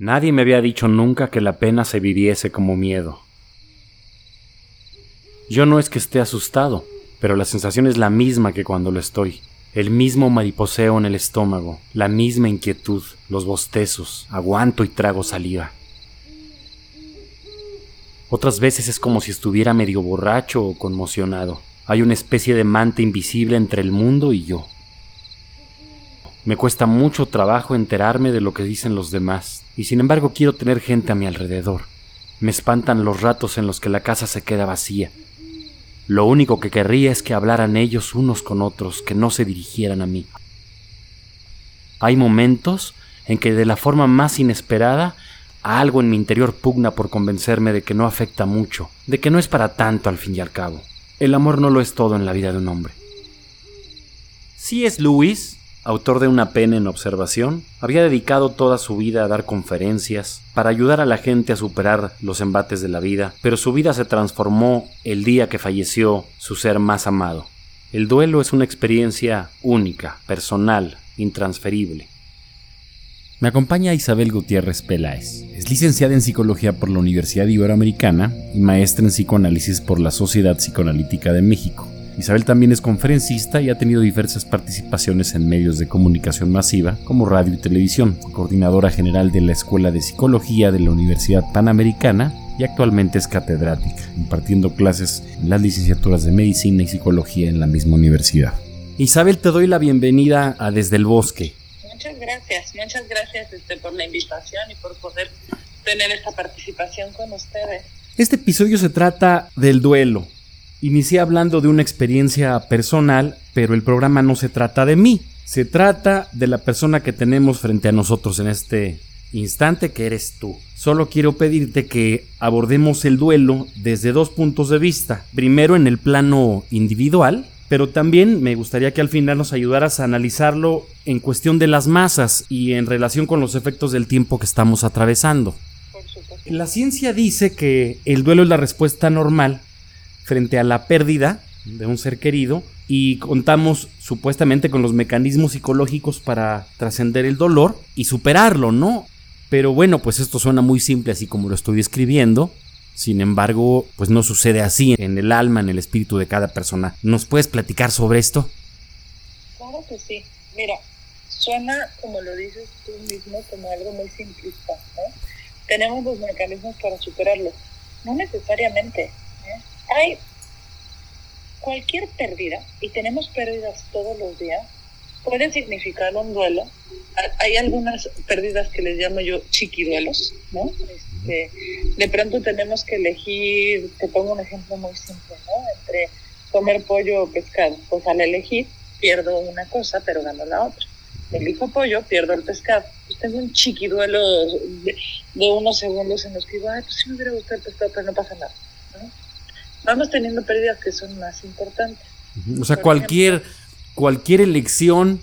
Nadie me había dicho nunca que la pena se viviese como miedo. Yo no es que esté asustado, pero la sensación es la misma que cuando lo estoy. El mismo mariposeo en el estómago, la misma inquietud, los bostezos, aguanto y trago saliva. Otras veces es como si estuviera medio borracho o conmocionado. Hay una especie de mante invisible entre el mundo y yo. Me cuesta mucho trabajo enterarme de lo que dicen los demás, y sin embargo quiero tener gente a mi alrededor. Me espantan los ratos en los que la casa se queda vacía. Lo único que querría es que hablaran ellos unos con otros, que no se dirigieran a mí. Hay momentos en que de la forma más inesperada algo en mi interior pugna por convencerme de que no afecta mucho, de que no es para tanto al fin y al cabo. El amor no lo es todo en la vida de un hombre. Si es Luis autor de Una pena en observación, había dedicado toda su vida a dar conferencias para ayudar a la gente a superar los embates de la vida, pero su vida se transformó el día que falleció su ser más amado. El duelo es una experiencia única, personal, intransferible. Me acompaña Isabel Gutiérrez Peláez. Es licenciada en Psicología por la Universidad Iberoamericana y maestra en Psicoanálisis por la Sociedad Psicoanalítica de México. Isabel también es conferencista y ha tenido diversas participaciones en medios de comunicación masiva como radio y televisión, coordinadora general de la Escuela de Psicología de la Universidad Panamericana y actualmente es catedrática, impartiendo clases en las licenciaturas de Medicina y Psicología en la misma universidad. Isabel, te doy la bienvenida a Desde el Bosque. Muchas gracias, muchas gracias este, por la invitación y por poder tener esta participación con ustedes. Este episodio se trata del duelo, Inicié hablando de una experiencia personal, pero el programa no se trata de mí, se trata de la persona que tenemos frente a nosotros en este instante, que eres tú. Solo quiero pedirte que abordemos el duelo desde dos puntos de vista. Primero en el plano individual, pero también me gustaría que al final nos ayudaras a analizarlo en cuestión de las masas y en relación con los efectos del tiempo que estamos atravesando. La ciencia dice que el duelo es la respuesta normal frente a la pérdida de un ser querido y contamos supuestamente con los mecanismos psicológicos para trascender el dolor y superarlo, ¿no? Pero bueno, pues esto suena muy simple así como lo estoy escribiendo. Sin embargo, pues no sucede así en el alma, en el espíritu de cada persona. ¿Nos puedes platicar sobre esto? Claro que sí. Mira, suena, como lo dices tú mismo, como algo muy simplista, ¿no? Tenemos los mecanismos para superarlo. No necesariamente hay cualquier pérdida, y tenemos pérdidas todos los días, puede significar un duelo. Hay algunas pérdidas que les llamo yo chiquiduelos, ¿no? Este, de pronto tenemos que elegir, te pongo un ejemplo muy simple, ¿no? Entre comer pollo o pescado. Pues al elegir, pierdo una cosa, pero gano la otra. Elijo pollo, pierdo el pescado. Pues tengo un chiquiduelo de, de unos segundos en los que digo, ay, pues sí me hubiera gustado el pescado, pero no pasa nada vamos teniendo pérdidas que son más importantes. O sea, cualquier, cualquier elección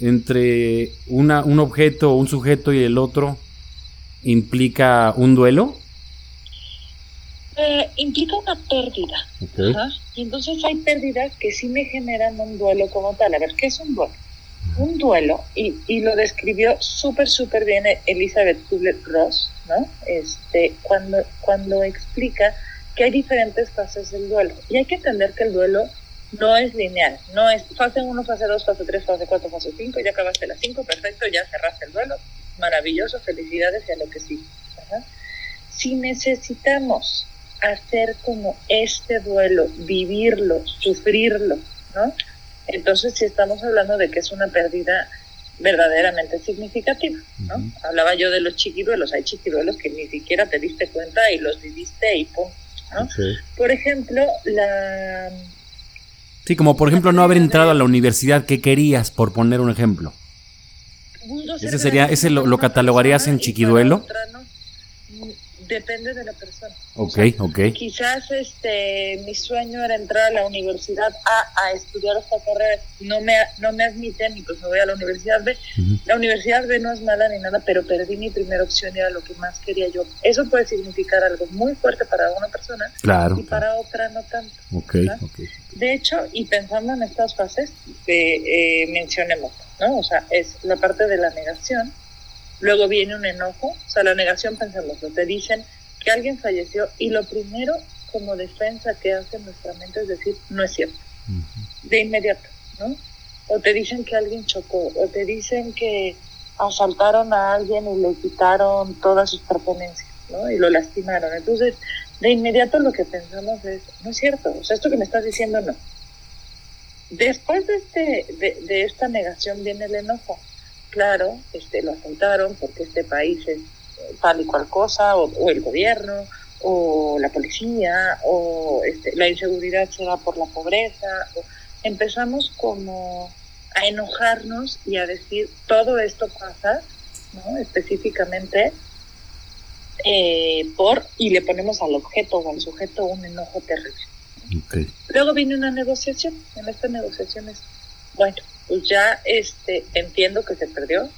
entre una, un objeto, un sujeto y el otro implica un duelo? Eh, implica una pérdida. Y entonces hay pérdidas que sí me generan un duelo como tal. A ver, ¿qué es un duelo? Un duelo, y, y lo describió súper, súper bien Elizabeth Kubler-Ross, ¿no? Este, cuando, cuando explica que hay diferentes fases del duelo. Y hay que entender que el duelo no es lineal, no es fase 1, fase 2, fase 3, fase 4, fase 5, ya acabaste la 5, perfecto, ya cerraste el duelo, maravilloso, felicidades y a lo que sí. Si necesitamos hacer como este duelo, vivirlo, sufrirlo, ¿no? Entonces si estamos hablando de que es una pérdida verdaderamente significativa, ¿no? Hablaba yo de los chiquiduelos, hay chiquiduelos que ni siquiera te diste cuenta y los viviste y por ejemplo, la... Sí, como por ejemplo no haber entrado a la universidad que querías, por poner un ejemplo. Ese sería, ese lo, lo catalogarías en chiquiduelo. Depende de la persona. Ok, ok. Quizás este, mi sueño era entrar a la universidad A a estudiar esta carrera. No me, no me admiten y pues me voy a la universidad B. La universidad B no es mala ni nada, pero perdí mi primera opción y era lo que más quería yo. Eso puede significar algo muy fuerte para una persona claro, y para otra no tanto. Okay, okay. De hecho, y pensando en estas fases, que eh, mencionemos, ¿no? O sea, es la parte de la negación, luego viene un enojo, o sea, la negación, pensémoslo, te dicen que alguien falleció y lo primero como defensa que hace nuestra mente es decir, no es cierto, de inmediato, ¿no? O te dicen que alguien chocó, o te dicen que asaltaron a alguien y le quitaron todas sus pertenencias, ¿no? Y lo lastimaron. Entonces, de inmediato lo que pensamos es, no es cierto, o sea, esto que me estás diciendo no. Después de, este, de, esta negación viene el enojo. Claro, este, lo asaltaron porque este país es tal y cual cosa, o, el gobierno, o la policía, o este, la inseguridad se da por la pobreza. empezamos como a enojarnos y a decir todo esto pasa, ¿no? específicamente eh, por, y le ponemos al objeto o al sujeto un enojo terrible. Luego viene una negociación. En esta negociación es, bueno, ya este, entiendo que se perdió,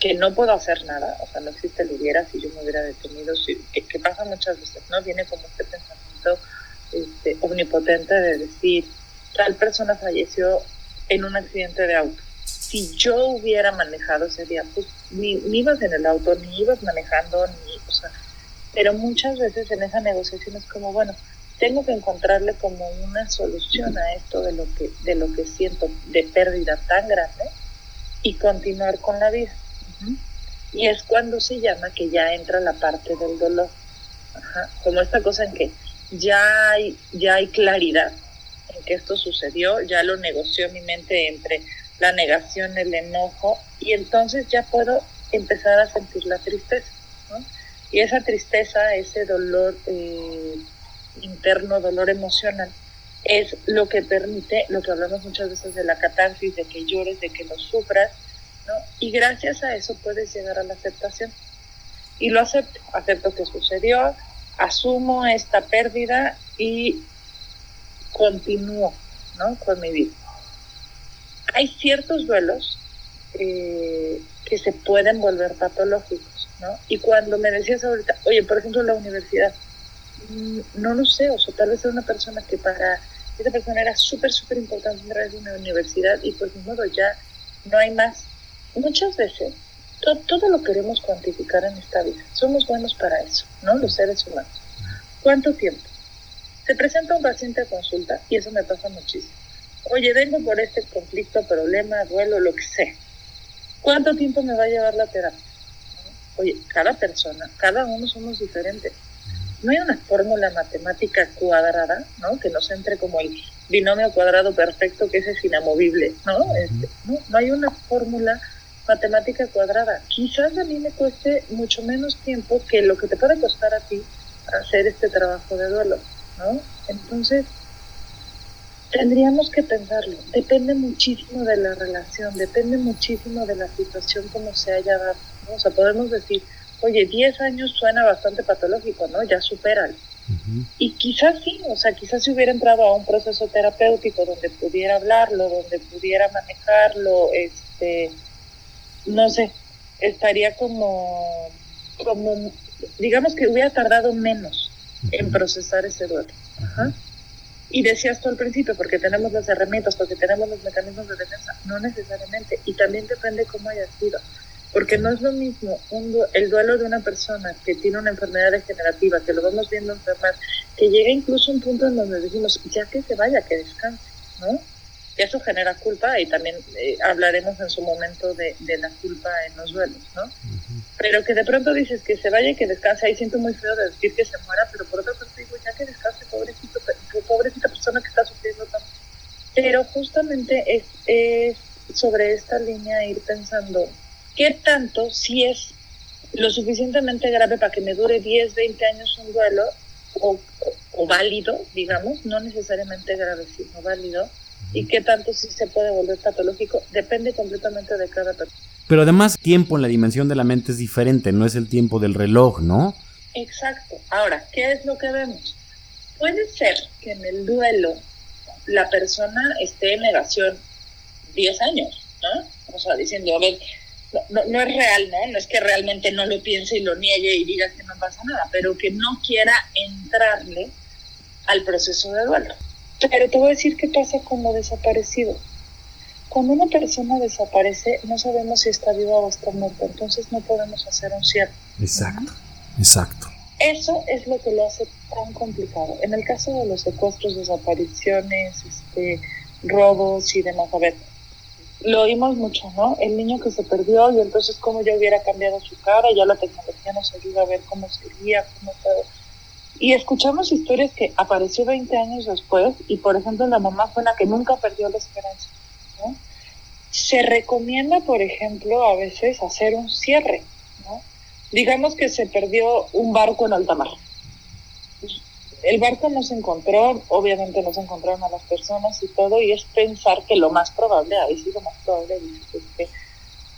que no puedo hacer nada, o sea, no existe el hubiera si yo me hubiera detenido, si, que, pasa muchas veces, ¿no? Viene como este pensamiento este, omnipotente de decir, tal persona falleció en un accidente de auto. Si yo hubiera manejado ese día, pues ni, ni ibas en el auto, ni ibas manejando, ni, o sea, pero muchas veces en esa negociación es como, bueno, tengo que encontrarle como una solución a esto de lo que, de lo que siento de pérdida tan grande y continuar con la vida. Y es cuando se llama que ya entra la parte del dolor. Como esta cosa en que ya hay, ya hay claridad en que esto sucedió, ya lo negoció mi mente entre la negación, el enojo, y entonces ya puedo empezar a sentir la tristeza. Y esa tristeza, ese dolor eh, interno, dolor emocional, es lo que permite, lo que hablamos muchas veces de la catarsis, de que llores, de que lo sufras, ¿no? Y gracias a eso puedes llegar a la aceptación. Y lo acepto, acepto que sucedió, asumo esta pérdida y continúo, ¿no? Con mi vida. Hay ciertos duelos eh, que se pueden volver patológicos, ¿no? Y cuando me decías ahorita, oye, por ejemplo, la universidad, no lo sé, o sea, tal vez era una persona que para esa persona era súper, súper importante entrar a una universidad y por pues, modo ya no hay más. Muchas veces todo lo queremos cuantificar en esta vida. Somos buenos para eso, ¿no? Los seres humanos. ¿Cuánto tiempo? Se presenta un paciente a consulta y eso me pasa muchísimo. Oye, vengo por este conflicto, problema, duelo, lo que sea. ¿Cuánto tiempo me va a llevar la terapia? Oye, cada persona, cada uno somos diferentes no hay una fórmula matemática cuadrada, ¿no? Que nos entre como el binomio cuadrado perfecto, que ese es inamovible, ¿no? Este, ¿no? no hay una fórmula matemática cuadrada. Quizás a mí me cueste mucho menos tiempo que lo que te puede costar a ti hacer este trabajo de duelo, ¿no? Entonces, tendríamos que pensarlo. Depende muchísimo de la relación, depende muchísimo de la situación como se haya dado. ¿no? O sea, podemos decir, oye, 10 años suena bastante patológico, ¿no? Ya superan. Y quizás sí, o sea, quizás si hubiera entrado a un proceso terapéutico donde pudiera hablarlo, donde pudiera manejarlo, este, no sé, estaría como, como, digamos que hubiera tardado menos en procesar ese duelo. Y decías tú al principio, porque tenemos las herramientas, porque tenemos los mecanismos de defensa, no necesariamente, y también depende cómo haya sido. Porque no es lo mismo el duelo de una persona que tiene una enfermedad degenerativa, que lo vamos viendo enfermar, que llega incluso a un punto en donde decimos, ya que se vaya, que descanse, ¿no? Y eso genera culpa y también eh, hablaremos en su momento de, la culpa en los duelos, ¿no? Pero que de pronto dices que se vaya y que descanse, ahí siento muy feo de decir que se muera, pero por otra parte digo, ya que descanse, pobrecito, pobrecita persona que está sufriendo tanto. Pero justamente es, es sobre esta línea ir pensando ¿Qué tanto si es lo suficientemente grave para que me dure 10, 20 años un duelo o, válido, digamos, no necesariamente grave, sino válido? ¿Y qué tanto si se puede volver patológico? Depende completamente de cada persona. Pero además, tiempo en la dimensión de la mente es diferente, no es el tiempo del reloj, ¿no? Exacto. Ahora, ¿qué es lo que vemos? Puede ser que en el duelo la persona esté en negación 10 años, ¿no? O sea, diciendo, a ver, no, no, es real, ¿no? No es que realmente no lo piense y lo niegue y diga que no pasa nada, pero que no quiera entrarle al proceso de duelo. Pero te voy a decir qué pasa con lo desaparecido. cuando una persona desaparece, no sabemos si está viva o está muerta, entonces no podemos hacer un cierre. Exacto, exacto. Eso es lo que lo hace tan complicado. En el caso de los secuestros, desapariciones, este, robos y demás, a ver, lo oímos mucho, ¿no? El niño que se perdió y entonces cómo ya hubiera cambiado su cara, ya la tecnología nos ayuda a ver cómo sería, cómo todo. Y escuchamos historias que apareció 20 años después y, por ejemplo, la mamá fue la que nunca perdió la esperanza. ¿no? Se recomienda, por ejemplo, a veces hacer un cierre. ¿no? Digamos que se perdió un barco en alta mar el barco no se encontró, obviamente no se encontraron a las personas y todo, y es pensar que lo más probable, ahí sí lo más probable es que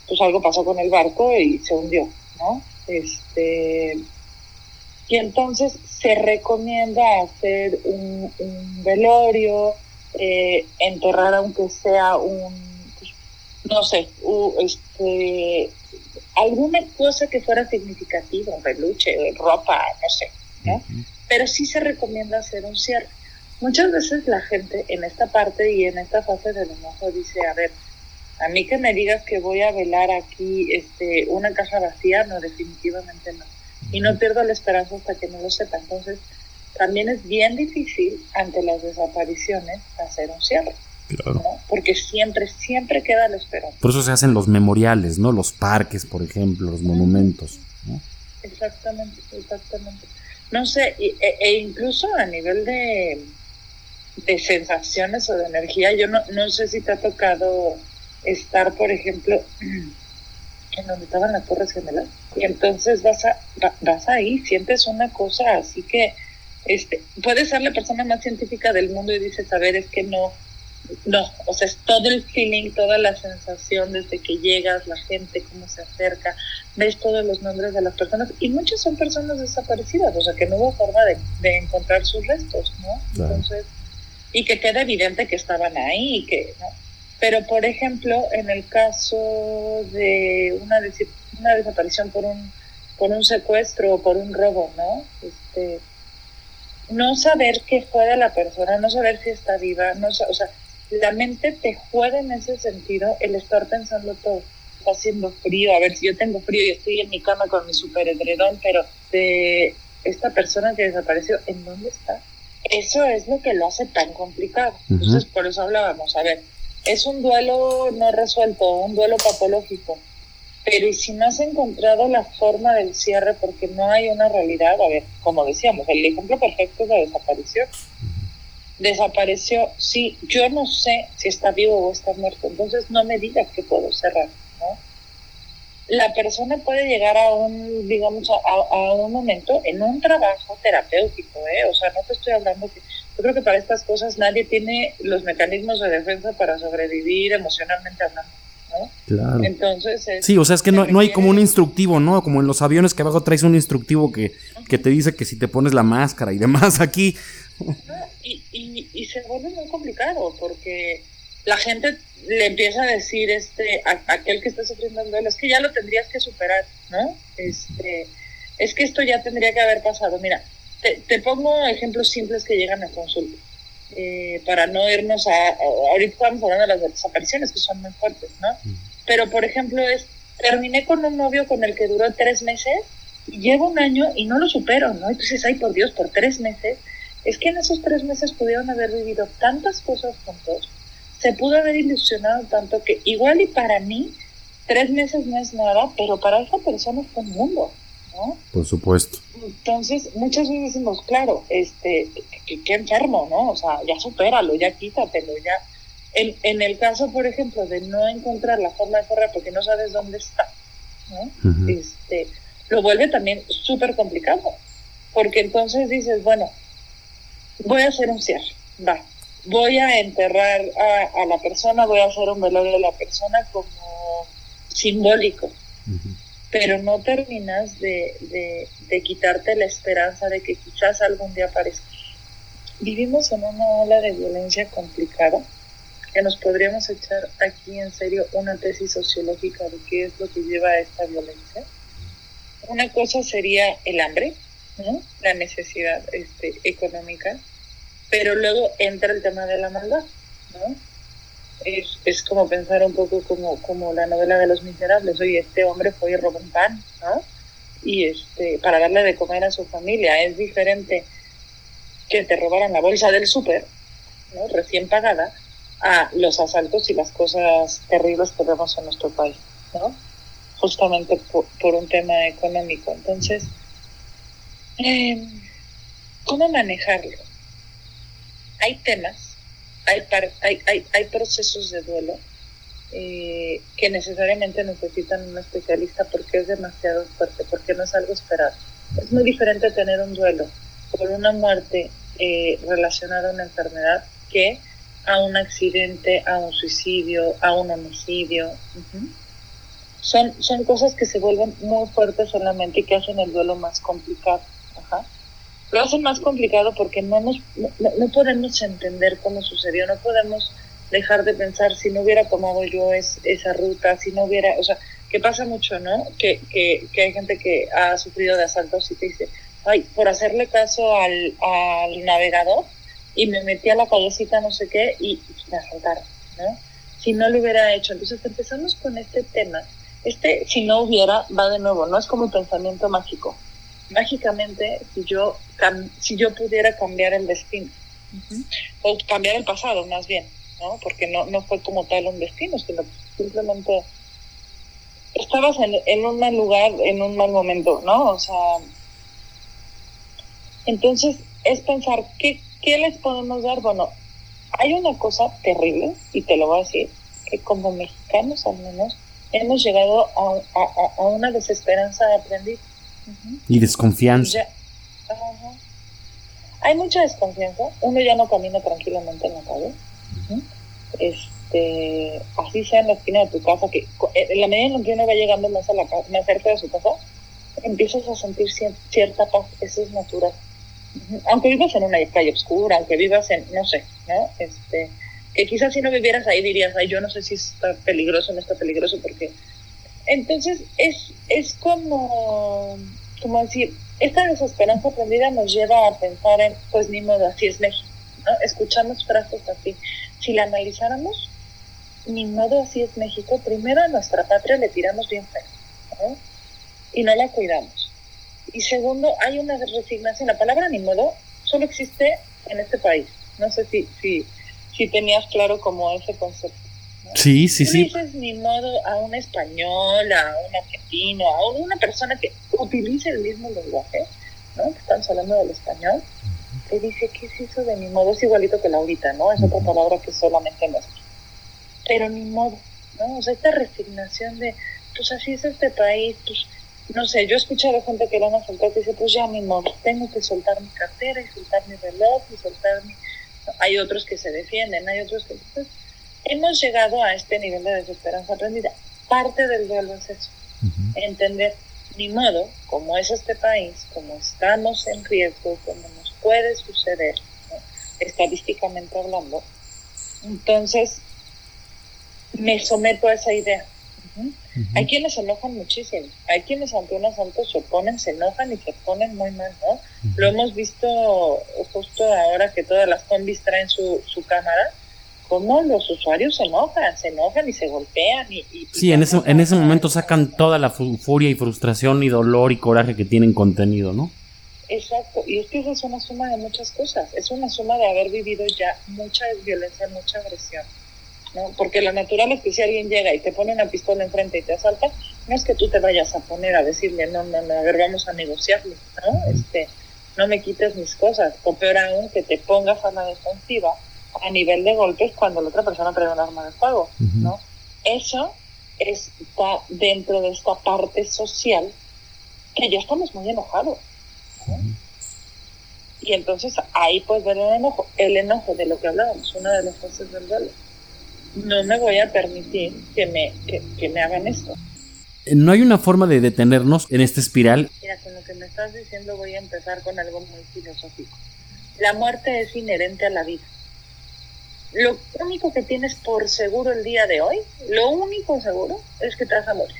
pues algo pasó con el barco y se hundió, ¿no? Este, y entonces se recomienda hacer un, velorio, eh, enterrar aunque sea un, no sé, este, alguna cosa que fuera significativa, un peluche, ropa, no sé, ¿no? Pero sí se recomienda hacer un cierre. Muchas veces la gente en esta parte y en esta fase del enojo dice, a ver, a mí que me digas que voy a velar aquí este, una caja vacía, no, definitivamente no. Y no pierdo la esperanza hasta que no lo sepa. Entonces, también es bien difícil ante las desapariciones hacer un cierre. Claro. Porque siempre, siempre queda la esperanza. Por eso se hacen los memoriales, ¿no? Los parques, por ejemplo, los monumentos. Exactamente, exactamente no sé, e, e, incluso a nivel de, de sensaciones o de energía, yo no, no sé si te ha tocado estar, por ejemplo, en donde estaban las Torres Gemelas, y entonces vas, a, vas ahí, sientes una cosa así que este, puedes ser la persona más científica del mundo y dices, a ver, es que no, no, o sea, es todo el feeling, toda la sensación desde que llegas, la gente, cómo se acerca, ves todos los nombres de las personas y muchas son personas desaparecidas, o sea, que no hubo forma de, encontrar sus restos, ¿no? Entonces, y que queda evidente que estaban ahí, que, ¿no? Pero, por ejemplo, en el caso de una, una desaparición por un, por un secuestro o por un robo, ¿no? Este, no saber qué fue de la persona, no saber si está viva, no, o sea, la mente te juega en ese sentido el estar pensando todo. Está haciendo frío, a ver si yo tengo frío y estoy en mi cama con mi super edredón, pero de esta persona que desapareció, ¿en dónde está? Eso es lo que lo hace tan complicado. Entonces, por eso hablábamos, a ver, es un duelo no resuelto, un duelo patológico. Pero y si no has encontrado la forma del cierre porque no hay una realidad, a ver, como decíamos, el ejemplo perfecto es la desaparición desapareció, sí, yo no sé si está vivo o está muerto, entonces no me digas que puedo cerrar, ¿no? La persona puede llegar a un, digamos, a, un momento en un trabajo terapéutico, ¿eh? O sea, no te estoy hablando que, yo creo que para estas cosas nadie tiene los mecanismos de defensa para sobrevivir emocionalmente hablando. ¿no? Claro. Entonces, sí, o sea, es que no, no hay como un instructivo, ¿no? Como en los aviones que abajo traes un instructivo que, que te dice que si te pones la máscara y demás aquí, y, y, se vuelve muy complicado porque la gente le empieza a decir este a, aquel que está sufriendo el duelo es que ya lo tendrías que superar no este es que esto ya tendría que haber pasado mira te, te pongo ejemplos simples que llegan a consulta eh, para no irnos a, ahorita estamos hablando de las desapariciones que son muy fuertes no pero por ejemplo es terminé con un novio con el que duró tres meses y llevo un año y no lo supero no entonces ay por Dios por tres meses es que en esos tres meses pudieron haber vivido tantas cosas juntos, se pudo haber ilusionado tanto que igual y para mí tres meses no es nada, pero para esa persona fue un mundo, ¿no? Por supuesto. Entonces, muchas veces decimos, claro, este, qué enfermo, ¿no? O sea, ya supéralo, ya quítatelo, ya. En, en el caso, por ejemplo, de no encontrar la forma de cerrar porque no sabes dónde está, ¿no? este, lo vuelve también súper complicado, porque entonces dices, bueno, voy a hacer un cierre, va. Voy a enterrar a, la persona, voy a hacer un velorio de la persona como simbólico, pero no terminas de, de, quitarte la esperanza de que quizás algún día aparezca. Vivimos en una ola de violencia complicada que nos podríamos echar aquí en serio una tesis sociológica de qué es lo que lleva a esta violencia. Una cosa sería el hambre, la necesidad este, económica, pero luego entra el tema de la maldad, ¿no? Es, es como pensar un poco como, como la novela de los miserables. Oye, este hombre fue y robó un pan, ¿no? Y este, para darle de comer a su familia. Es diferente que te robaran la bolsa del súper, ¿no? recién pagada, a los asaltos y las cosas terribles que vemos en nuestro país, ¿no? Justamente por, un tema económico. Entonces, eh, ¿cómo manejarlo? Hay temas, hay, hay, hay, hay procesos de duelo eh, que necesariamente necesitan un especialista porque es demasiado fuerte, porque no es algo esperado. Es muy diferente tener un duelo por una muerte eh, relacionada a una enfermedad que a un accidente, a un suicidio, a un homicidio. son, son cosas que se vuelven muy fuertes en la mente y que hacen el duelo más complicado. Lo hacen más complicado porque no, nos, no, podemos entender cómo sucedió, no podemos dejar de pensar si no hubiera tomado yo es, esa ruta, si no hubiera, o sea, que pasa mucho, ¿no? Que, que, que hay gente que ha sufrido de asaltos y te dice, ay, por hacerle caso al, al navegador y me metí a la callecita no sé qué y me asaltaron, ¿no? Si no lo hubiera hecho. Entonces empezamos con este tema. Este, si no hubiera, va de nuevo, no es como un pensamiento mágico. Mágicamente, si yo, si yo pudiera cambiar el destino, o cambiar el pasado más bien, ¿no? Porque no, no fue como tal un destino, sino simplemente estabas en, en un mal lugar, en un mal momento, ¿no? O sea, entonces, es pensar, ¿qué, ¿qué les podemos dar? Bueno, hay una cosa terrible, y te lo voy a decir, que como mexicanos al menos hemos llegado a, una desesperanza de Y desconfianza. Hay mucha desconfianza. Uno ya no camina tranquilamente en la calle. Este, así sea en la esquina de tu casa, que eh, en la medida en que uno va llegando más, a la, más cerca de su casa, empiezas a sentir cierta paz. Eso es natural aunque vivas en una calle oscura, aunque vivas en, no sé, ¿no? Este, que quizás si no vivieras ahí dirías, ay, yo no sé si está peligroso o no está peligroso, porque... Entonces, es, es como, como decir, esta desesperanza aprendida nos lleva a pensar en, pues ni modo, así es México, ¿no? Escuchamos frases así. Si la analizáramos, ni modo, así es México, primero a nuestra patria le tiramos bien feo, ¿no? Y no la cuidamos y segundo, hay una resignación. La palabra ni modo solo existe en este país. No sé si, si, si tenías claro como ese concepto. Sí, sí, sí. dices ni modo a un español, a un argentino, a una persona que utilice el mismo lenguaje, ¿no? Que estamos hablando del español, te dice, ¿qué es eso de ni modo? Es igualito que la ahorita, ¿no? Es otra palabra que solamente nuestra. Pero ni modo, ¿no? O sea, esta resignación de, pues así es este país, pues no sé, yo he escuchado gente que lo han asaltado que dice, pues ya mi modo, tengo que soltar mi cartera y soltar mi reloj y soltar mi... Hay otros que se defienden, hay otros que... Hemos llegado a este nivel de desesperanza aprendida. Parte del duelo es eso, entender ni modo, como es este país, como estamos en riesgo, como nos puede suceder, estadísticamente hablando, entonces me someto a esa idea. Hay quienes se enojan muchísimo, hay quienes ante un asalto se oponen, se enojan y se ponen muy mal, ¿no? Lo hemos visto justo ahora que todas las combis traen su, su cámara, cómo los usuarios se enojan, se enojan y se golpean. Y, sí, en ese, en ese momento sacan toda la furia y frustración y dolor y coraje que tienen contenido, ¿no? Exacto, y es que es una suma de muchas cosas, es una suma de haber vivido ya mucha violencia, mucha agresión porque lo natural es que si alguien llega y te pone una pistola enfrente y te asalta, no es que tú te vayas a poner a decirle, no, no, no, a ver, vamos a negociarlo, ¿no? Este, no me quites mis cosas, o peor aún, que te pongas a la defensiva a nivel de golpes cuando la otra persona trae un arma de fuego, ¿no? Eso está dentro de esta parte social que ya estamos muy enojados. Y entonces ahí puedes ver el enojo, el enojo de lo que hablábamos, una de las fases del duelo no me voy a permitir que me, que, me hagan esto. No hay una forma de detenernos en esta espiral. Mira, con lo que me estás diciendo voy a empezar con algo muy filosófico. La muerte es inherente a la vida. Lo único que tienes por seguro el día de hoy, lo único seguro es que te vas a morir.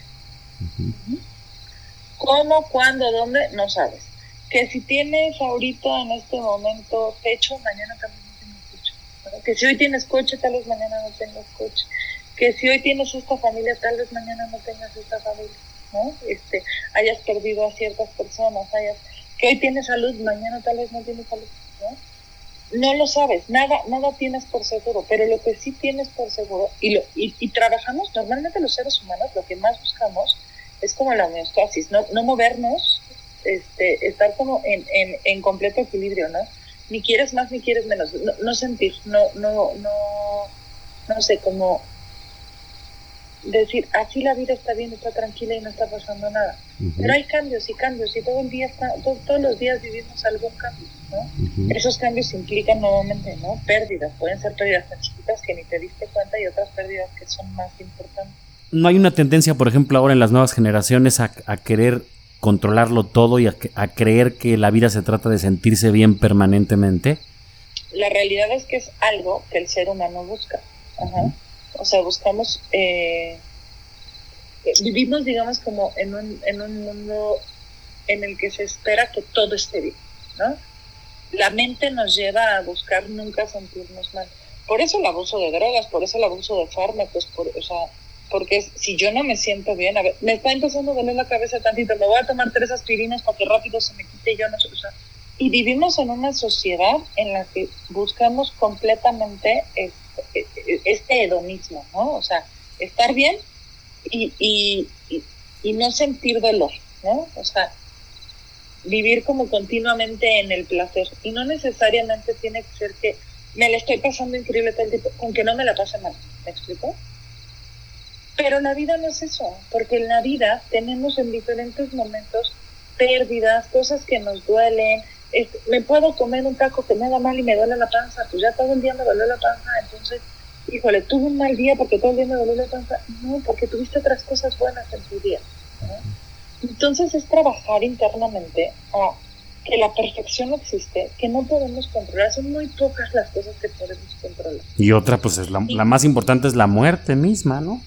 ¿Cómo, cuándo, dónde? No sabes. Que si tienes ahorita en este momento techo, mañana también no tienes techo. Que si hoy tienes coche, tal vez mañana no tengas coche. Que si hoy tienes esta familia, tal vez mañana no tengas esta familia. ¿no? Este, hayas perdido a ciertas personas, hayas, que hoy tienes salud, mañana tal vez no tienes salud. ¿no? No lo sabes, nada, nada tienes por seguro, pero lo que sí tienes por seguro, y, lo, y, y trabajamos, normalmente los seres humanos lo que más buscamos es como la homeostasis, no, no movernos, este, estar como en, en, en completo equilibrio, ¿no? Ni quieres más ni quieres menos, no, no sentir, no, no, no, no sé, como decir, así la vida está bien, está tranquila y no está pasando nada. Pero hay cambios y cambios y todo el día está, todos los días vivimos algún cambio, ¿no? Esos cambios implican nuevamente, ¿no? Pérdidas, pueden ser pérdidas tan chiquitas que ni te diste cuenta y otras pérdidas que son más importantes. No hay una tendencia, por ejemplo, ahora en las nuevas generaciones a, a querer controlarlo todo y a, a, creer que la vida se trata de sentirse bien permanentemente? La realidad es que es algo que el ser humano busca. Ajá. O sea, buscamos, eh, vivimos, digamos, como en un, en un mundo en el que se espera que todo esté bien, ¿no? La mente nos lleva a buscar nunca sentirnos mal. Por eso el abuso de drogas, por eso el abuso de fármacos, por, o sea, porque si yo no me siento bien, a ver, me está empezando a doler la cabeza tantito, me voy a tomar tres aspirinas para que rápido se me quite y yo no sé, o sea, y vivimos en una sociedad en la que buscamos completamente este, este hedonismo, ¿no? O sea, estar bien y, y, y, no sentir dolor, ¿no? O sea, vivir como continuamente en el placer. Y no necesariamente tiene que ser que me le estoy pasando increíble tal tipo, con que no me la pase mal. ¿Me explico? Pero la vida no es eso, porque en la vida tenemos en diferentes momentos pérdidas, cosas que nos duelen, me puedo comer un taco que me da mal y me duele la panza, pues ya todo el día me duele la panza, entonces, híjole, tuve un mal día porque todo el día me duele la panza. No, porque tuviste otras cosas buenas en tu día. ¿no? Entonces es trabajar internamente a que la perfección existe, que no podemos controlar, son muy pocas las cosas que podemos controlar. Y otra, pues es la, la más importante es la muerte misma, ¿no?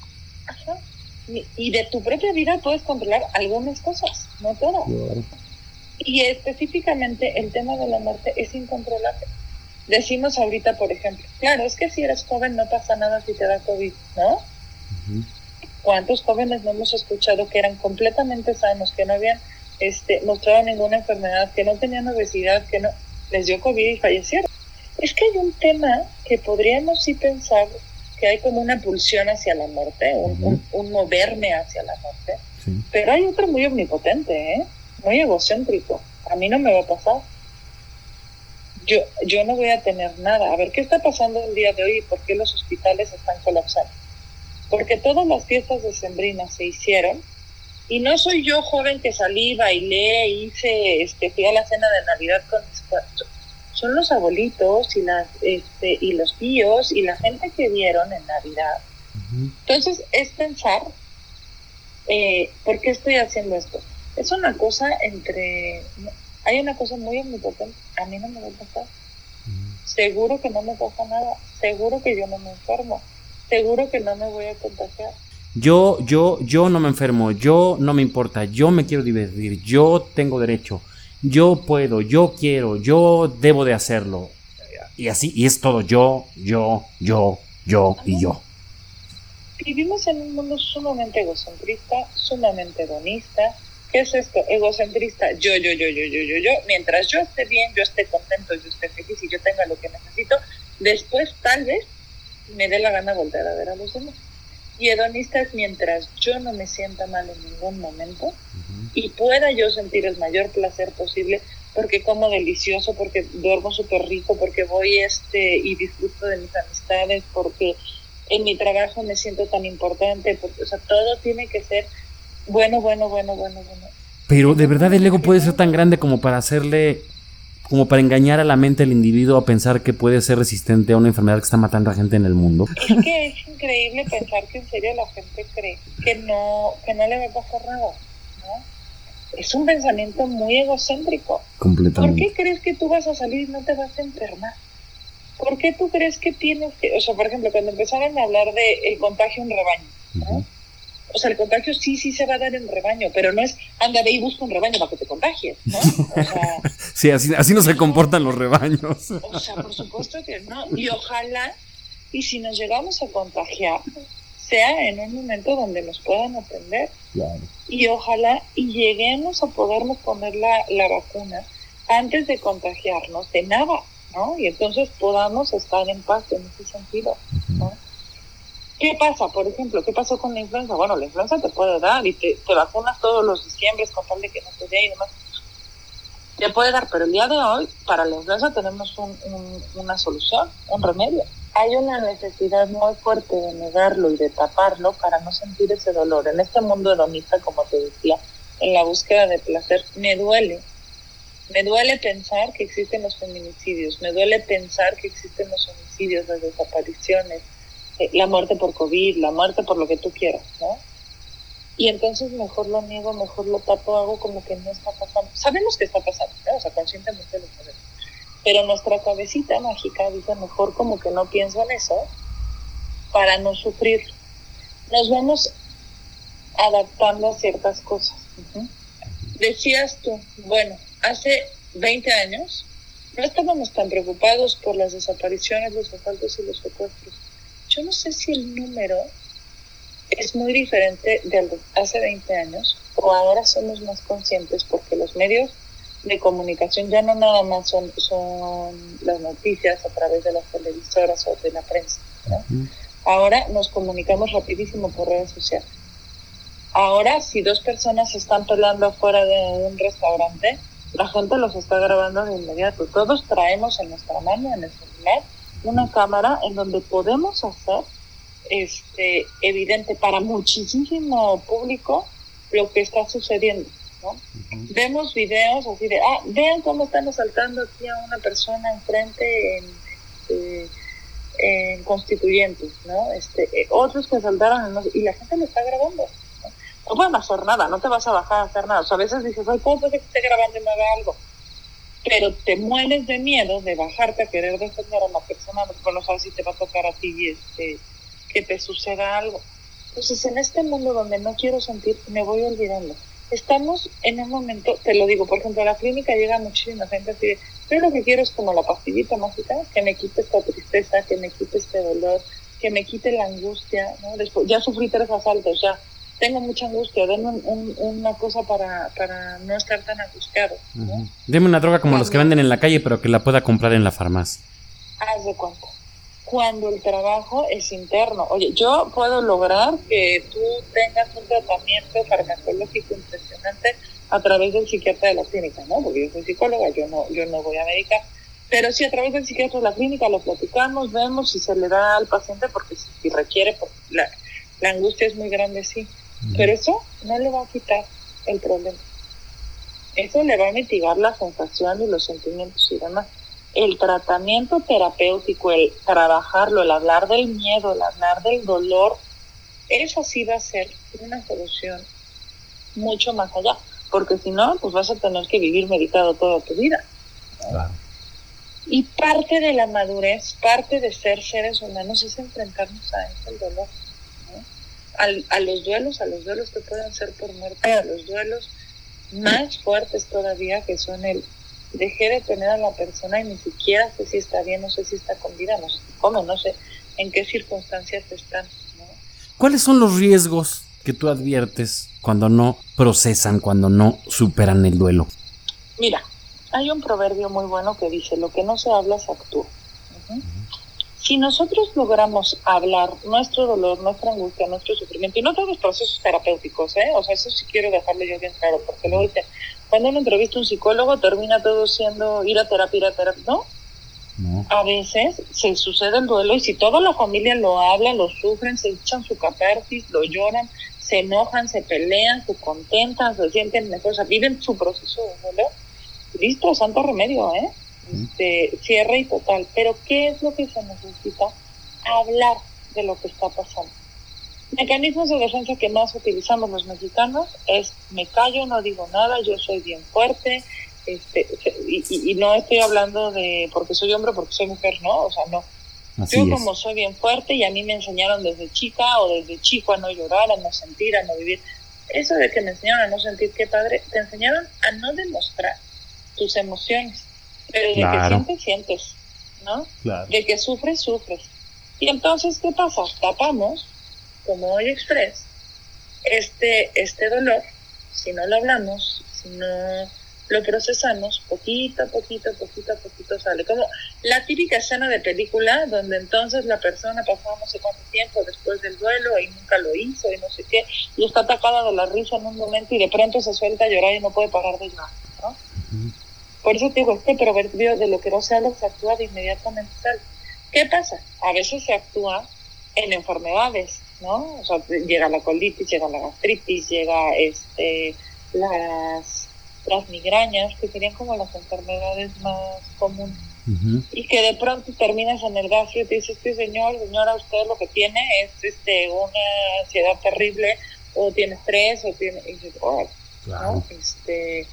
Ajá. Y, y de tu propia vida puedes controlar algunas cosas, no todas. Claro. Y específicamente el tema de la muerte es incontrolable. Decimos ahorita, por ejemplo, claro, es que si eres joven no pasa nada si te da COVID, ¿no? Uh -huh. ¿Cuántos jóvenes no hemos escuchado que eran completamente sanos, que no habían este, mostrado ninguna enfermedad, que no tenían obesidad, que no les dio COVID y fallecieron? Es que hay un tema que podríamos sí pensar que hay como una pulsión hacia la muerte, un, uh -huh. un, un moverme hacia la muerte, sí. pero hay otro muy omnipotente, ¿eh? muy egocéntrico. A mí no me va a pasar. Yo, yo no voy a tener nada. A ver, ¿qué está pasando el día de hoy y por qué los hospitales están colapsando? Porque todas las fiestas decembrinas se hicieron y no soy yo joven que salí, bailé, hice, este, fui a la cena de Navidad con mis cuatro. Son los abuelitos y, las, este, y los tíos y la gente que vieron en Navidad. Uh -huh. Entonces es pensar, eh, ¿por qué estoy haciendo esto? es una cosa entre hay una cosa muy omnipotente a mí no me va a pasar. Mm. seguro que no me pasa nada. Seguro que yo no me enfermo. Seguro que no me voy a contagiar. Yo yo yo no me enfermo. Yo no me importa. Yo me quiero divertir. Yo tengo derecho. Yo puedo. Yo quiero. Yo debo de hacerlo. Y así y es todo. Yo yo yo yo y yo. Vivimos en un mundo sumamente egocentrista sumamente hedonista ¿Qué es esto? Egocentrista. Yo, yo, yo, yo, yo, yo, yo. Mientras yo esté bien, yo esté contento, yo esté feliz y yo tenga lo que necesito, después tal vez me dé la gana volver a ver a los demás. Y hedonista es mientras yo no me sienta mal en ningún momento uh -huh. y pueda yo sentir el mayor placer posible porque como delicioso, porque duermo súper rico, porque voy este y disfruto de mis amistades, porque en mi trabajo me siento tan importante, porque, o sea, todo tiene que ser bueno, bueno, bueno, bueno, bueno. Pero de verdad el ego puede ser tan grande como para hacerle, como para engañar a la mente del individuo a pensar que puede ser resistente a una enfermedad que está matando a gente en el mundo. Es que es increíble pensar que en serio la gente cree que no, que no le va a pasar nada, ¿no? Es un pensamiento muy egocéntrico. Completamente. ¿Por qué crees que tú vas a salir y no te vas a enfermar? ¿Por qué tú crees que tienes que, o sea, por ejemplo, cuando empezaron a hablar de el contagio en rebaño, ¿no? Uh -huh O sea, el contagio sí, sí se va a dar en rebaño, pero no es anda de y busca un rebaño para que te contagies, ¿no? O sea, sí, así, así no se comportan los rebaños. O sea, por supuesto que no. Y ojalá, y si nos llegamos a contagiar, sea en un momento donde nos puedan atender. Y ojalá y lleguemos a podernos poner la, la vacuna antes de contagiarnos de nada, ¿no? Y entonces podamos estar en paz en ese sentido, ¿no? ¿Qué pasa, por ejemplo? ¿Qué pasó con la influenza? Bueno, la influenza te puede dar y te, vacunas todos los diciembre con tal de que no te dé y demás. Te puede dar, pero el día de hoy, para la influenza tenemos una solución, un remedio. Hay una necesidad muy fuerte de negarlo y de taparlo para no sentir ese dolor. En este mundo hedonista, como te decía, en la búsqueda de placer, me duele. Me duele pensar que existen los feminicidios, me duele pensar que existen los homicidios, las desapariciones, la muerte por COVID, la muerte por lo que tú quieras, ¿no? Y entonces mejor lo niego, mejor lo tapo, hago como que no está pasando. Sabemos que está pasando, ¿no? o sea, conscientemente lo sabemos. Pero nuestra cabecita mágica dice mejor como que no pienso en eso para no sufrir. Nos vamos adaptando a ciertas cosas. Decías tú, bueno, hace 20 años no estábamos tan preocupados por las desapariciones, los asaltos y los secuestros yo no sé si el número es muy diferente de hace 20 años o ahora somos más conscientes porque los medios de comunicación ya no nada más son, son las noticias a través de las televisoras o de la prensa. Ahora nos comunicamos rapidísimo por redes sociales. Ahora, si dos personas se están peleando afuera de un restaurante, la gente los está grabando de inmediato. Todos traemos en nuestra mano, en el celular, una cámara en donde podemos hacer este, evidente para muchísimo público lo que está sucediendo. ¿no? Vemos videos así de, ah, vean cómo están asaltando aquí a una persona enfrente en, este, en constituyentes, ¿no? Este, eh, otros que asaltaron y la gente lo está grabando. ¿no? no pueden hacer nada, no te vas a bajar a hacer nada. O sea, a veces dices, ay, ¿cómo puede que esté grabando y me haga algo? Pero te mueres de miedo de bajarte a querer defender a la persona, porque no sabes si te va a tocar a ti este, que te suceda algo. Entonces, en este mundo donde no quiero sentir, me voy olvidando. Estamos en un momento, te lo digo, por ejemplo, a la clínica llega muchísima gente así de, pero lo que quiero es como la pastillita mágica, que me quite esta tristeza, que me quite este dolor, que me quite la angustia, ¿no? Después, ya sufrí tres asaltos, ya tengo mucha angustia, denme una cosa para, para, no estar tan angustiado. ¿no? Deme una droga como los que venden en la calle, pero que la pueda comprar en la farmacia. Haz de cuenta. Cuando el trabajo es interno. Oye, yo puedo lograr que tú tengas un tratamiento farmacológico impresionante a través del psiquiatra de la clínica, ¿no? Porque yo soy psicóloga, yo no, yo no voy a medicar. Pero sí, a través del psiquiatra de la clínica lo platicamos, vemos si se le da al paciente, porque si, requiere, porque la, la angustia es muy grande, sí. Pero eso no le va a quitar el problema. Eso le va a mitigar la sensación y los sentimientos y demás. El tratamiento terapéutico, el trabajarlo, el hablar del miedo, el hablar del dolor, eso sí va a ser una solución mucho más allá. Porque si no, pues vas a tener que vivir meditado toda tu vida. Y parte de la madurez, parte de ser seres humanos es enfrentarnos a ese dolor a los duelos, a los duelos que pueden ser por muerte, a los duelos más fuertes todavía, que son el dejé de tener a la persona y ni siquiera sé si está bien, no sé si está con vida, no sé cómo, no sé en qué circunstancias están. ¿Cuáles son los riesgos que tú adviertes cuando no procesan, cuando no superan el duelo? Mira, hay un proverbio muy bueno que dice, lo que no se habla se actúa. Si nosotros logramos hablar nuestro dolor, nuestra angustia, nuestro sufrimiento, y no todos los procesos terapéuticos, ¿eh? o sea, eso sí quiero dejarlo yo bien claro, porque luego dice, cuando uno entrevista a un psicólogo termina todo siendo ir a terapia, ir a terapia, ¿no? A veces se sucede el duelo y si toda la familia lo habla, lo sufren, se echan su catarsis, lo lloran, se enojan, se pelean, se contentan, se sienten mejor, o sea, viven su proceso de duelo, listo, santo remedio, ¿eh? Este, cierre y total. Pero ¿qué es lo que se necesita? Hablar de lo que está pasando. Mecanismos de defensa que más utilizamos los mexicanos es me callo, no digo nada, yo soy bien fuerte, este, y, no estoy hablando de porque soy hombre, porque soy mujer, no, o sea, no. yo como soy bien fuerte y a mí me enseñaron desde chica o desde chico a no llorar, a no sentir, a no vivir. Eso de que me enseñaron a no sentir, qué padre, te enseñaron a no demostrar tus emociones, pero de que sientes, sientes, ¿no? De que sufres, sufres. Y entonces, ¿qué pasa? Tapamos, como hoy Express, este, este dolor, si no lo hablamos, si no lo procesamos, poquito a poquito, poquito a poquito sale. Como la típica escena de película donde entonces la persona pasaba no sé cuánto tiempo después del duelo y nunca lo hizo y no sé qué, y está atacada de la risa en un momento y de pronto se suelta a llorar y no puede parar de llorar, ¿no? Por eso te digo, este proverbio de lo que no se habla se actúa de inmediatamente tal. ¿Qué pasa? A veces se actúa en enfermedades, ¿no? O sea, llega la colitis, llega la gastritis, llega este las, las migrañas, que serían como las enfermedades más comunes. Y que de pronto terminas en el gastro y te dices, este señor, señora, usted lo que tiene es este una ansiedad terrible, o tiene estrés, o tiene... Y dices, oh, ¿no? Este,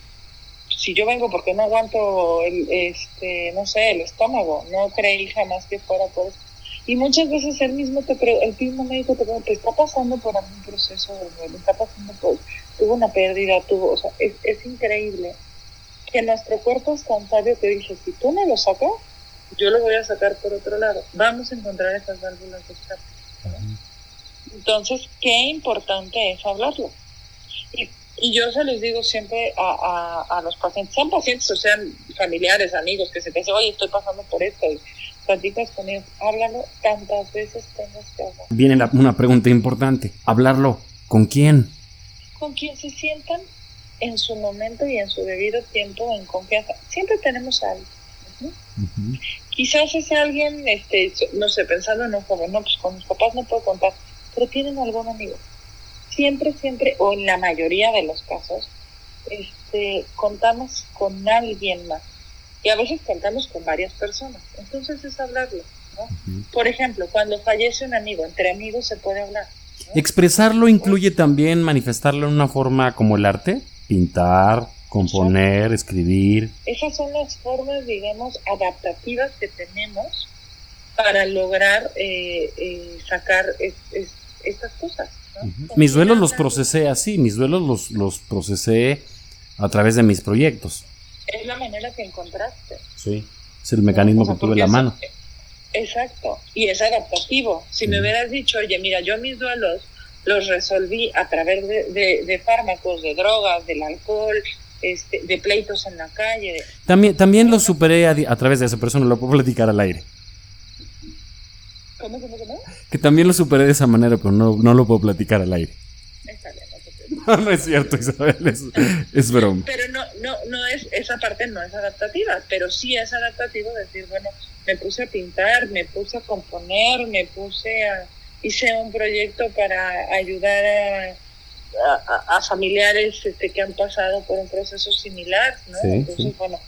si yo vengo porque no aguanto el, este, no sé, el estómago, no creí jamás que fuera por. Y muchas veces el mismo te el mismo médico te pregunta, está pasando por algún proceso de duelo, está pasando por, tuvo una pérdida, tuvo, o sea, es, es increíble que nuestro cuerpo es tan sabio que dice, si tú me lo sacas, yo lo voy a sacar por otro lado. Vamos a encontrar esas válvulas de escape. Entonces, qué importante es hablarlo. Y y yo se les digo siempre a, a, los pacientes, sean pacientes o sean familiares, amigos, que se te dicen, oye, estoy pasando por esto, y platicas con ellos, háblalo tantas veces tengas que hablar. Viene una pregunta importante, ¿hablarlo con quién? Con quien se sientan en su momento y en su debido tiempo en confianza. Siempre tenemos a alguien. Quizás ese alguien, este, no sé, pensando en un joven, no, pues con mis papás no puedo contar, pero tienen algún amigo siempre, siempre, o en la mayoría de los casos, este, contamos con alguien más. Y a veces contamos con varias personas. Entonces es hablarlo. ¿no? Por ejemplo, cuando fallece un amigo, entre amigos se puede hablar. ¿Expresarlo incluye también manifestarlo en una forma como el arte? Pintar, componer, escribir. Esas son las formas, digamos, adaptativas que tenemos para lograr eh, eh, sacar estas cosas. Mis duelos los procesé así, mis duelos los, los procesé a través de mis proyectos. Es la manera que encontraste. Sí, es el mecanismo que tuve en la mano. Exacto, y es adaptativo. Si me hubieras dicho, oye, mira, yo mis duelos los resolví a través de, de, fármacos, de drogas, del alcohol, este, de pleitos en la calle. También, también los superé a, a, través de esa persona, lo puedo platicar al aire. ¿Cómo, cómo, cómo? Que también lo superé de esa manera, pero no, no lo puedo platicar al aire. no, no es cierto, Isabel, es, es broma. Pero no, no, no es, esa parte no es adaptativa, pero sí es adaptativo decir, bueno, me puse a pintar, me puse a componer, me puse a, hice un proyecto para ayudar a, a, familiares este, que han pasado por un proceso similar, ¿no? Entonces, bueno,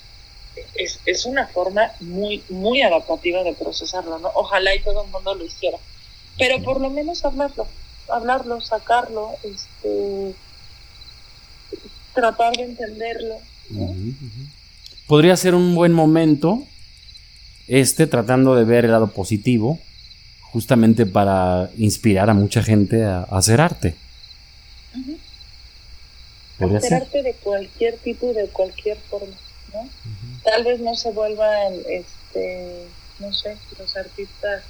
es, es, una forma muy, muy adaptativa de procesarlo, ¿no? Ojalá y todo el mundo lo hiciera. Pero por lo menos hablarlo, hablarlo, sacarlo, este, tratar de entenderlo. Podría ser un buen momento, este, tratando de ver el lado positivo, justamente para inspirar a mucha gente a, hacer arte. Hacer arte de cualquier tipo, de cualquier forma. ¿no? Tal vez no se vuelvan, este, no sé, los artistas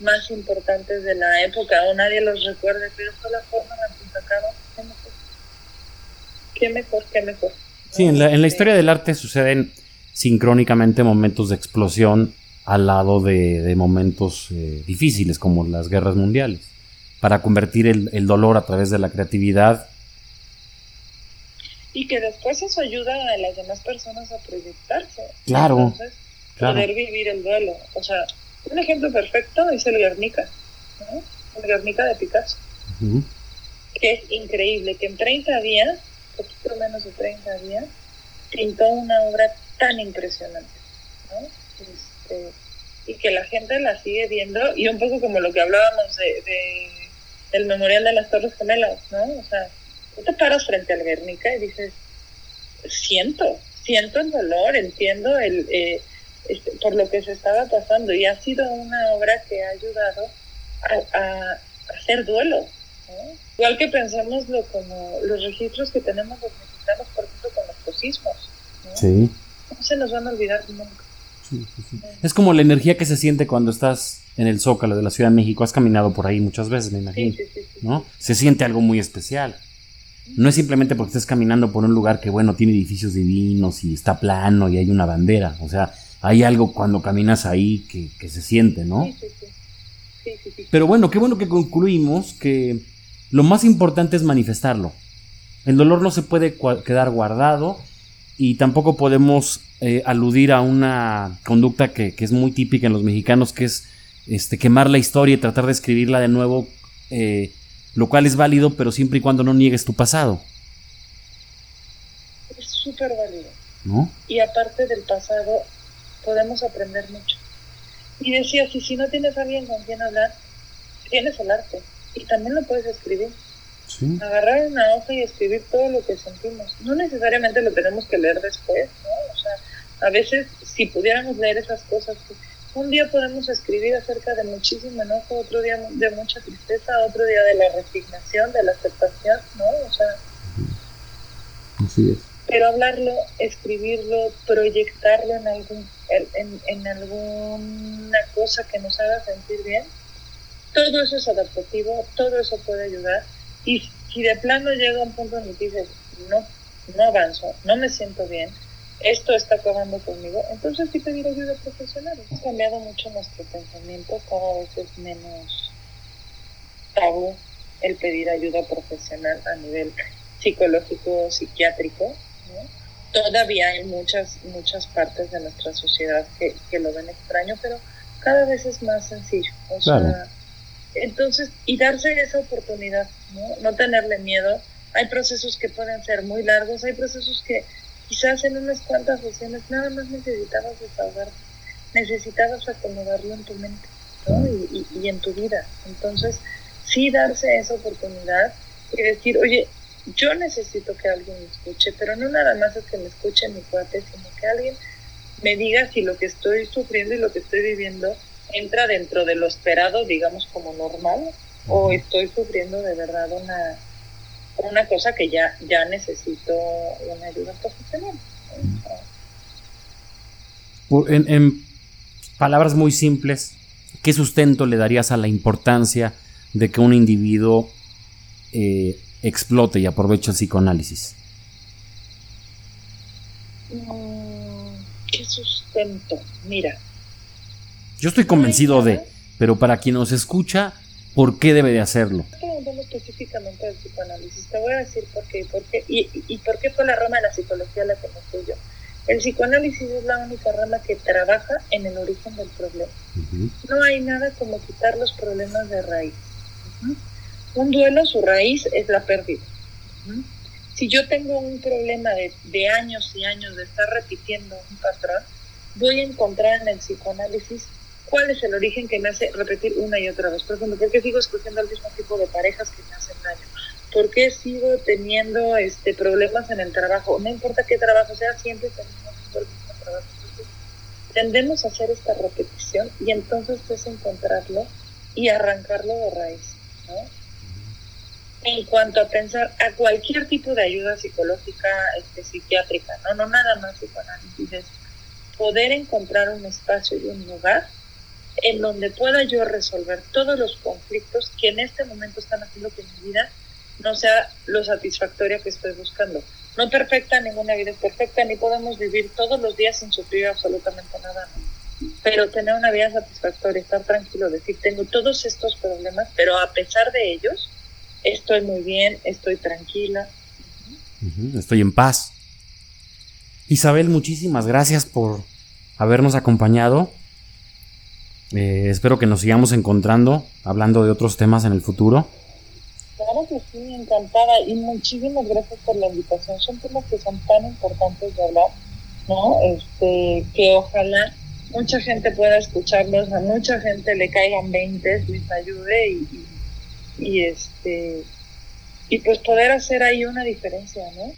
más importantes de la época o nadie los recuerde, pero fue la forma en la que sacaron. Qué mejor, qué mejor. Sí, en la, en la historia del arte suceden sincrónicamente momentos de explosión al lado de, momentos eh, difíciles como las guerras mundiales, para convertir el, el dolor a través de la creatividad y que después eso ayuda a las demás personas a proyectarse. Claro. Entonces, poder vivir el duelo. O sea, un ejemplo perfecto es el Guernica, ¿no? el Guernica de Picasso, que es increíble, que en 30 días, poquito menos de 30 días, pintó una obra tan impresionante, ¿no? Este, y que la gente la sigue viendo, y un poco como lo que hablábamos de, de del Memorial de las Torres Gemelas, ¿no? O sea, Tú te paras frente al Guernica y dices, siento, siento el dolor, entiendo el, eh, este, por lo que se estaba pasando y ha sido una obra que ha ayudado a, hacer duelo. Igual que pensemos como los registros que tenemos los mexicanos, por ejemplo, con los posismos. Sí. No se nos van a olvidar nunca. Es como la energía que se siente cuando estás en el Zócalo de la Ciudad de México. Has caminado por ahí muchas veces, me imagino. ¿no? Se siente algo muy especial. No es simplemente porque estés caminando por un lugar que, bueno, tiene edificios divinos y está plano y hay una bandera. O sea, hay algo cuando caminas ahí que, que se siente, ¿no? Pero bueno, qué bueno que concluimos que lo más importante es manifestarlo. El dolor no se puede quedar guardado y tampoco podemos eh, aludir a una conducta que, es muy típica en los mexicanos, que es este, quemar la historia y tratar de escribirla de nuevo, eh, lo cual es válido, pero siempre y cuando no niegues tu pasado. Es súper válido. ¿No? Y aparte del pasado, podemos aprender mucho. Y decía, si, si no tienes a alguien con quien hablar, tienes el arte. Y también lo puedes escribir. Agarrar una hoja y escribir todo lo que sentimos. No necesariamente lo tenemos que leer después, ¿no? O sea, a veces si pudiéramos leer esas cosas, pues, un día podemos escribir acerca de muchísimo enojo, otro día de mucha tristeza, otro día de la resignación, de la aceptación, ¿no? O sea... Así es. Pero hablarlo, escribirlo, proyectarlo en, algún, en, en alguna cosa que nos haga sentir bien, todo eso es adaptativo, todo eso puede ayudar y si de plano llega un punto en el que dices, no, no avanzo, no me siento bien, esto está acabando conmigo, entonces sí pedir ayuda profesional. Ha cambiado mucho nuestro pensamiento, cada vez es menos tabú el pedir ayuda profesional a nivel psicológico, psiquiátrico. Todavía hay muchas, muchas partes de nuestra sociedad que, que, lo ven extraño, pero cada vez es más sencillo. O sea, entonces, y darse esa oportunidad, ¿no? No tenerle miedo. Hay procesos que pueden ser muy largos, hay procesos que quizás en unas cuantas sesiones nada más necesitabas desahogar, necesitabas acomodarlo en tu mente ¿no? y, y, en tu vida. Entonces, sí darse esa oportunidad y decir, oye, yo necesito que alguien me escuche, pero no nada más es que me escuche mi cuate, sino que alguien me diga si lo que estoy sufriendo y lo que estoy viviendo entra dentro de lo esperado, digamos, como normal, o estoy sufriendo de verdad una, una cosa que ya, ya necesito una ayuda profesional. En, en palabras muy simples, ¿qué sustento le darías a la importancia de que un individuo eh, explote y aproveche el psicoanálisis? Mm, ¿Qué sustento? Mira, yo estoy convencido de, pero para quien nos escucha, ¿por qué debe de hacerlo? Preguntando específicamente del psicoanálisis, te voy a decir por qué, por qué y, y, por qué fue la rama de la psicología la que me yo. El psicoanálisis es la única rama que trabaja en el origen del problema. No hay nada como quitar los problemas de raíz. Un duelo, su raíz es la pérdida. Si yo tengo un problema de, de años y años de estar repitiendo un patrón, voy a encontrar en el psicoanálisis cuál es el origen que me hace repetir una y otra vez. Por ejemplo, ¿por qué sigo escogiendo el mismo tipo de parejas que me hacen daño? ¿Por qué sigo teniendo este, problemas en el trabajo? No importa qué trabajo sea, siempre tenemos el mismo trabajo. tendemos a hacer esta repetición y entonces es encontrarlo y arrancarlo de raíz. ¿no? En cuanto a pensar a cualquier tipo de ayuda psicológica, este, psiquiátrica, no, no nada más psicoanálisis, es poder encontrar un espacio y un lugar en donde pueda yo resolver todos los conflictos que en este momento están haciendo que mi vida no sea lo satisfactoria que estoy buscando. No perfecta, ninguna vida es perfecta, ni podemos vivir todos los días sin sufrir absolutamente nada. Pero tener una vida satisfactoria, estar tranquilo, decir, tengo todos estos problemas, pero a pesar de ellos, estoy muy bien, estoy tranquila. Estoy en paz. Isabel, muchísimas gracias por habernos acompañado eh, espero que nos sigamos encontrando, hablando de otros temas en el futuro. Claro que sí, encantada y muchísimas gracias por la invitación. Son temas que son tan importantes de hablar, ¿no? Este, que ojalá mucha gente pueda escucharlos, a mucha gente le caigan 20, les ayude y, y, y, este y pues poder hacer ahí una diferencia, ¿no?